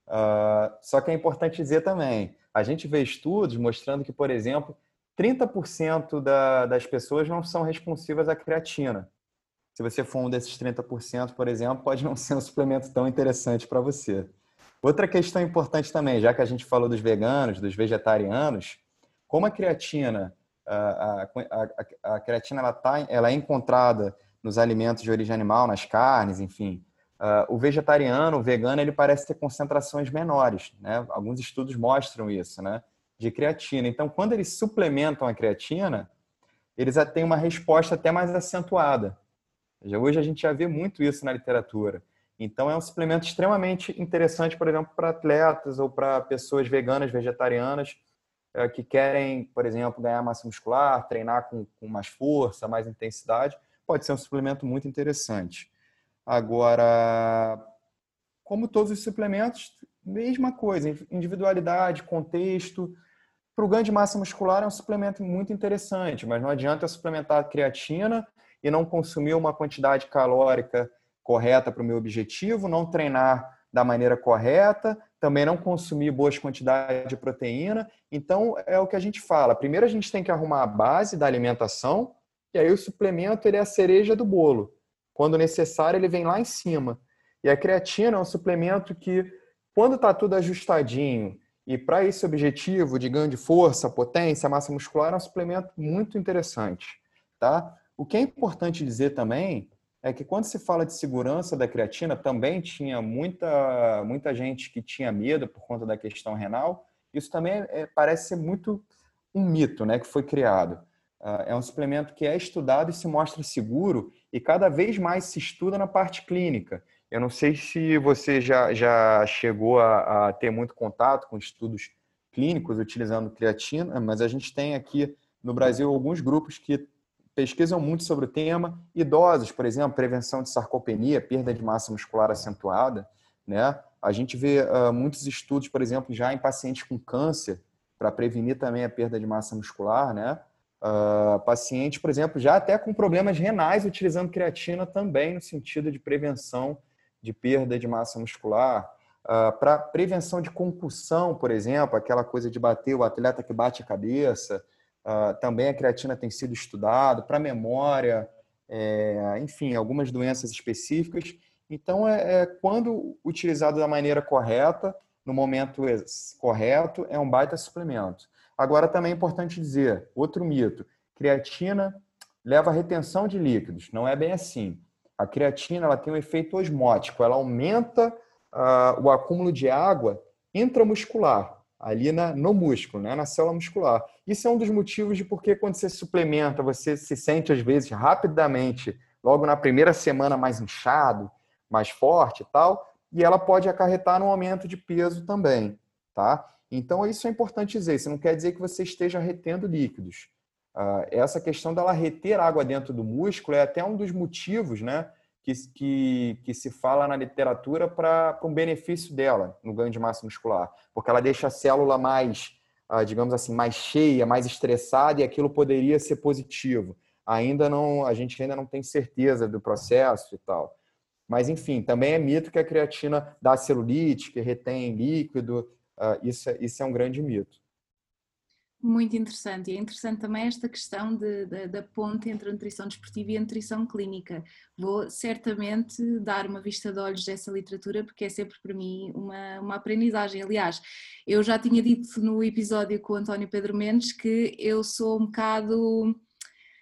Uh, só que é importante dizer também, a gente vê estudos mostrando que, por exemplo, 30% da, das pessoas não são responsivas à creatina. Se você for um desses 30%, por exemplo, pode não ser um suplemento tão interessante para você. Outra questão importante também, já que a gente falou dos veganos, dos vegetarianos, como a creatina, a, a, a, a creatina ela, tá, ela é encontrada nos alimentos de origem animal, nas carnes, enfim, Uh, o vegetariano, o vegano, ele parece ter concentrações menores, né? Alguns estudos mostram isso, né? De creatina. Então, quando eles suplementam a creatina, eles têm uma resposta até mais acentuada. Hoje a gente já vê muito isso na literatura. Então, é um suplemento extremamente interessante, por exemplo, para atletas ou para pessoas veganas, vegetarianas, eh, que querem, por exemplo, ganhar massa muscular, treinar com, com mais força, mais intensidade. Pode ser um suplemento muito interessante. Agora, como todos os suplementos, mesma coisa, individualidade, contexto. Para o ganho de massa muscular é um suplemento muito interessante, mas não adianta suplementar creatina e não consumir uma quantidade calórica correta para o meu objetivo, não treinar da maneira correta, também não consumir boas quantidades de proteína. Então, é o que a gente fala. Primeiro, a gente tem que arrumar a base da alimentação, e aí o suplemento ele é a cereja do bolo. Quando necessário, ele vem lá em cima. E a creatina é um suplemento que, quando está tudo ajustadinho, e para esse objetivo de ganho de força, potência, massa muscular, é um suplemento muito interessante. Tá? O que é importante dizer também é que quando se fala de segurança da creatina, também tinha muita, muita gente que tinha medo por conta da questão renal. Isso também é, parece ser muito um mito né, que foi criado. Uh, é um suplemento que é estudado e se mostra seguro e cada vez mais se estuda na parte clínica. Eu não sei se você já, já chegou a, a ter muito contato com estudos clínicos utilizando creatina, mas a gente tem aqui no Brasil alguns grupos que pesquisam muito sobre o tema. Idosos, por exemplo, prevenção de sarcopenia, perda de massa muscular acentuada. Né? A gente vê uh, muitos estudos, por exemplo, já em pacientes com câncer, para prevenir também a perda de massa muscular, né? Uh, pacientes, por exemplo, já até com problemas renais utilizando creatina também no sentido de prevenção de perda de massa muscular. Uh, para prevenção de concussão, por exemplo, aquela coisa de bater o atleta que bate a cabeça, uh, também a creatina tem sido estudado para memória, é, enfim, algumas doenças específicas. Então, é, é, quando utilizado da maneira correta, no momento correto, é um baita suplemento. Agora, também é importante dizer, outro mito, creatina leva à retenção de líquidos. Não é bem assim. A creatina ela tem um efeito osmótico, ela aumenta uh, o acúmulo de água intramuscular, ali na, no músculo, né, na célula muscular. Isso é um dos motivos de porque quando você suplementa, você se sente às vezes rapidamente, logo na primeira semana mais inchado, mais forte e tal, e ela pode acarretar no aumento de peso também, tá? Então, isso é importante dizer. Isso não quer dizer que você esteja retendo líquidos. Uh, essa questão dela reter água dentro do músculo é até um dos motivos né, que, que, que se fala na literatura para um benefício dela no ganho de massa muscular. Porque ela deixa a célula mais, uh, digamos assim, mais cheia, mais estressada e aquilo poderia ser positivo. Ainda não, a gente ainda não tem certeza do processo e tal. Mas, enfim, também é mito que a creatina dá celulite, que retém líquido, Uh, isso, é, isso é um grande mito. Muito interessante. E é interessante também esta questão de, de, da ponte entre a nutrição desportiva e a nutrição clínica. Vou certamente dar uma vista de olhos dessa literatura, porque é sempre para mim uma, uma aprendizagem. Aliás, eu já tinha dito no episódio com o António Pedro Mendes que eu sou um bocado.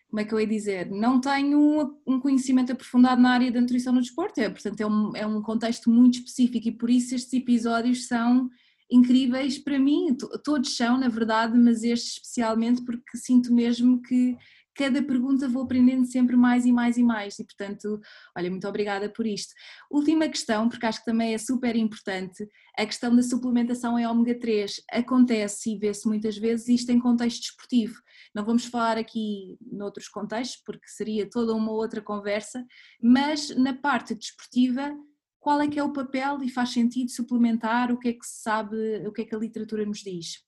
Como é que eu ia dizer? Não tenho um conhecimento aprofundado na área da nutrição no desporto, é, portanto, é um, é um contexto muito específico e por isso estes episódios são incríveis para mim, todos são na verdade, mas este especialmente porque sinto mesmo que cada pergunta vou aprendendo sempre mais e mais e mais e portanto, olha, muito obrigada por isto. Última questão, porque acho que também é super importante, a questão da suplementação em ômega 3 acontece e vê-se muitas vezes isto em contexto desportivo. Não vamos falar aqui noutros contextos, porque seria toda uma outra conversa, mas na parte desportiva qual é que é o papel e faz sentido suplementar, o que é que se sabe, o que é que a literatura nos diz?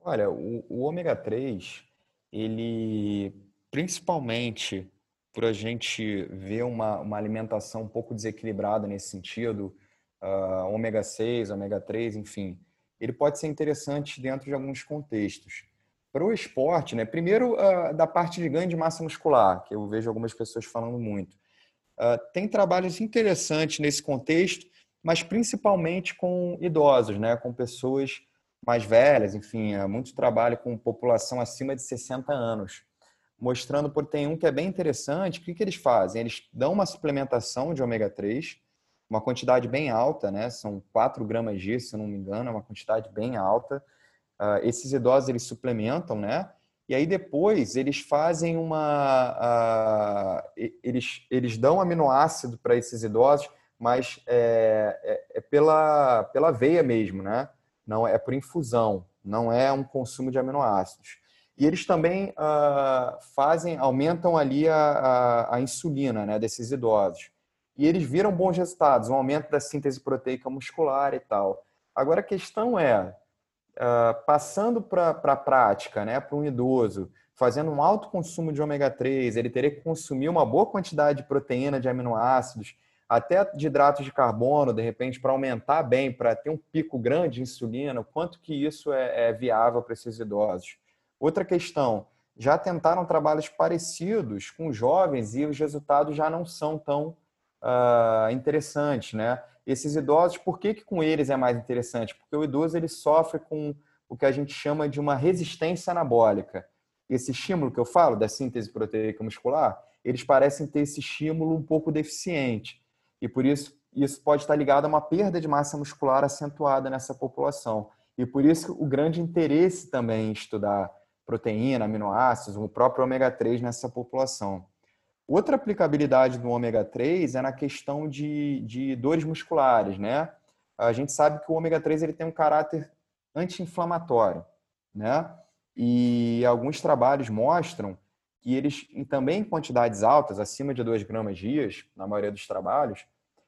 Olha, o, o ômega 3, ele principalmente por a gente ver uma, uma alimentação um pouco desequilibrada nesse sentido, uh, ômega 6, ômega 3, enfim, ele pode ser interessante dentro de alguns contextos. Para o esporte, né, primeiro uh, da parte de ganho de massa muscular, que eu vejo algumas pessoas falando muito. Uh, tem trabalhos interessantes nesse contexto, mas principalmente com idosos, né? com pessoas mais velhas, enfim, há muito trabalho com população acima de 60 anos. mostrando, por tem um que é bem interessante. O que, que eles fazem? Eles dão uma suplementação de ômega 3, uma quantidade bem alta, né? São 4 gramas disso, se não me engano, é uma quantidade bem alta. Uh, esses idosos, eles suplementam, né? E aí depois eles fazem uma... Uh, eles, eles dão aminoácido para esses idosos, mas é, é, é, pela, pela veia mesmo, né? Não é por infusão, não é um consumo de aminoácidos. E eles também uh, fazem, aumentam ali a, a, a, insulina né, desses idosos. E eles viram bons resultados, um aumento da síntese proteica muscular e tal. Agora a questão é, uh, passando para a prática, né, para um idoso, fazendo um alto consumo de ômega 3, ele teria que consumir uma boa quantidade de proteína, de aminoácidos, até de hidratos de carbono, de repente, para aumentar bem, para ter um pico grande de insulina, quanto que isso é, é viável para esses idosos. Outra questão, já tentaram trabalhos parecidos com jovens e os resultados já não são tão uh, interessantes, né? Esses idosos, por que, que com eles é mais interessante? Porque o idoso ele sofre com o que a gente chama de uma resistência anabólica. Esse estímulo que eu falo, da síntese proteica muscular, eles parecem ter esse estímulo um pouco deficiente. E por isso, isso pode estar ligado a uma perda de massa muscular acentuada nessa população. E por isso o grande interesse também em estudar proteína, aminoácidos, o próprio ômega 3 nessa população. Outra aplicabilidade do ômega 3 é na questão de, de dores musculares, né? A gente sabe que o ômega 3 ele tem um caráter anti-inflamatório, né? E alguns trabalhos mostram que eles, também em quantidades altas, acima de 2 gramas dias, na maioria dos trabalhos,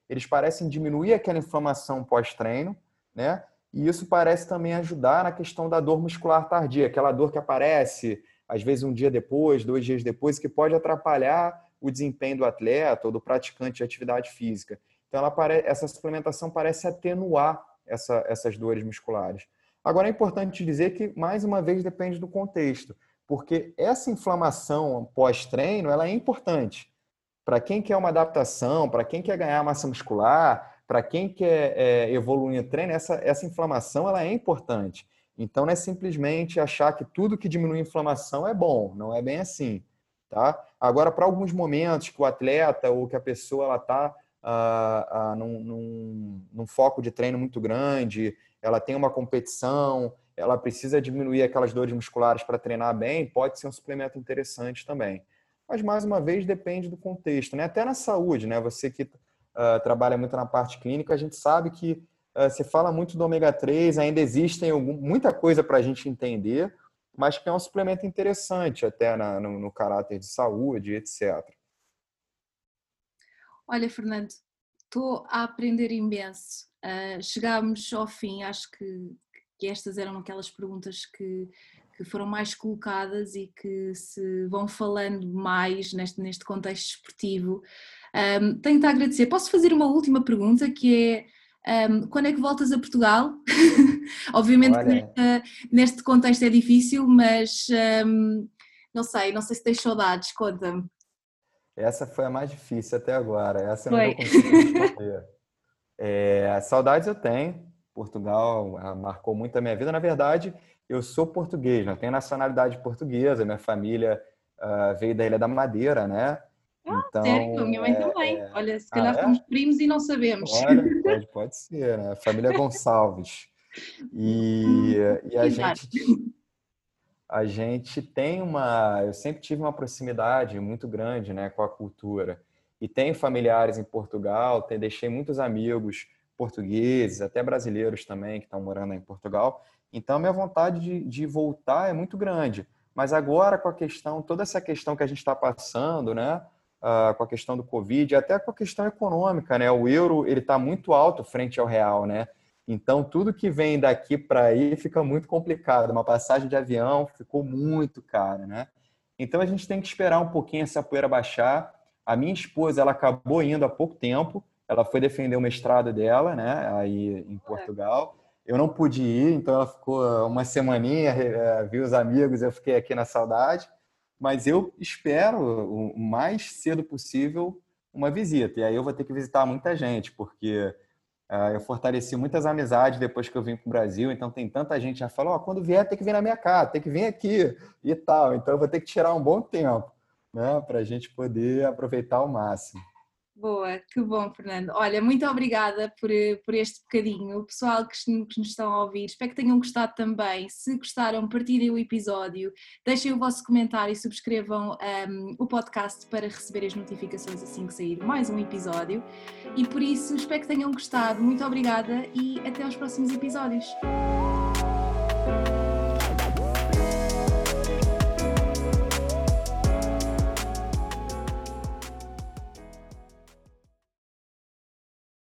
eles parecem diminuir aquela inflamação pós-treino, né? E isso parece também ajudar na questão da dor muscular tardia, aquela dor que aparece às vezes um dia depois, dois dias depois, que pode atrapalhar o desempenho do atleta ou do praticante de atividade física. Então, ela pare... essa suplementação parece atenuar essa, essas dores musculares. Agora, é importante dizer que, mais uma vez, depende do contexto, porque essa inflamação pós-treino ela é importante. Para quem quer uma adaptação, para quem quer ganhar massa muscular, para quem quer é, evoluir no treino, essa, essa inflamação ela é importante. Então, não é simplesmente achar que tudo que diminui a inflamação é bom, não é bem assim. Tá? Agora, para alguns momentos que o atleta ou que a pessoa está ah, ah, num, num, num, foco de treino muito grande, ela tem uma competição, ela precisa diminuir aquelas dores musculares para treinar bem, pode ser um suplemento interessante também. Mas, mais uma vez, depende do contexto. Né? Até na saúde, né? você que uh, trabalha muito na parte clínica, a gente sabe que uh, você fala muito do ômega 3, ainda existem algum, muita coisa para a gente entender, mas que é um suplemento interessante até na, no, no caráter de saúde, etc. Olha, Fernando, estou a aprender imenso. Uh, chegámos ao fim, acho que, que estas eram aquelas perguntas que, que foram mais colocadas e que se vão falando mais neste, neste contexto esportivo. Um, tenho-te a agradecer. Posso fazer uma última pergunta que é um, quando é que voltas a Portugal? Obviamente que neste, neste, contexto é difícil, mas um, não sei, não sei se tens saudades, conta-me. Essa foi a mais difícil até agora, essa eu não conseguir responder. É, saudades eu tenho, Portugal ah, marcou muito a minha vida. Na verdade, eu sou português, não tenho nacionalidade portuguesa, minha família uh, veio da Ilha da Madeira, né? Ah, então, sério? Minha mãe é, também. É... Olha, se calhar ah, somos é? primos e não sabemos. Pode, pode ser, né? Família Gonçalves. E, e a gente a gente tem uma, eu sempre tive uma proximidade muito grande, né, com a cultura. E tenho familiares em Portugal, te, deixei muitos amigos portugueses, até brasileiros também que estão morando em Portugal. Então, minha vontade de, de voltar é muito grande. Mas agora, com a questão, toda essa questão que a gente está passando, né? Uh, com a questão do Covid, até com a questão econômica, né? O euro ele está muito alto frente ao real, né? Então tudo que vem daqui para aí fica muito complicado. Uma passagem de avião ficou muito cara, né? Então a gente tem que esperar um pouquinho essa poeira baixar. A minha esposa ela acabou indo há pouco tempo. Ela foi defender o mestrado dela, né? Aí em Portugal. Eu não pude ir, então ela ficou uma semaninha, eh, viu os amigos, eu fiquei aqui na saudade mas eu espero o mais cedo possível uma visita. E aí eu vou ter que visitar muita gente, porque Uh, eu fortaleci muitas amizades depois que eu vim para o Brasil, então tem tanta gente já falou, oh, quando vier tem que vir na minha casa, tem que vir aqui e tal. Então eu vou ter que tirar um bom tempo, né, para a gente poder aproveitar ao máximo. Boa, que bom, Fernando. Olha, muito obrigada por, por este bocadinho. O pessoal que, que nos estão a ouvir, espero que tenham gostado também. Se gostaram, partilhem o episódio, deixem o vosso comentário e subscrevam um, o podcast para receber as notificações assim que sair mais um episódio. E por isso, espero que tenham gostado. Muito obrigada e até aos próximos episódios.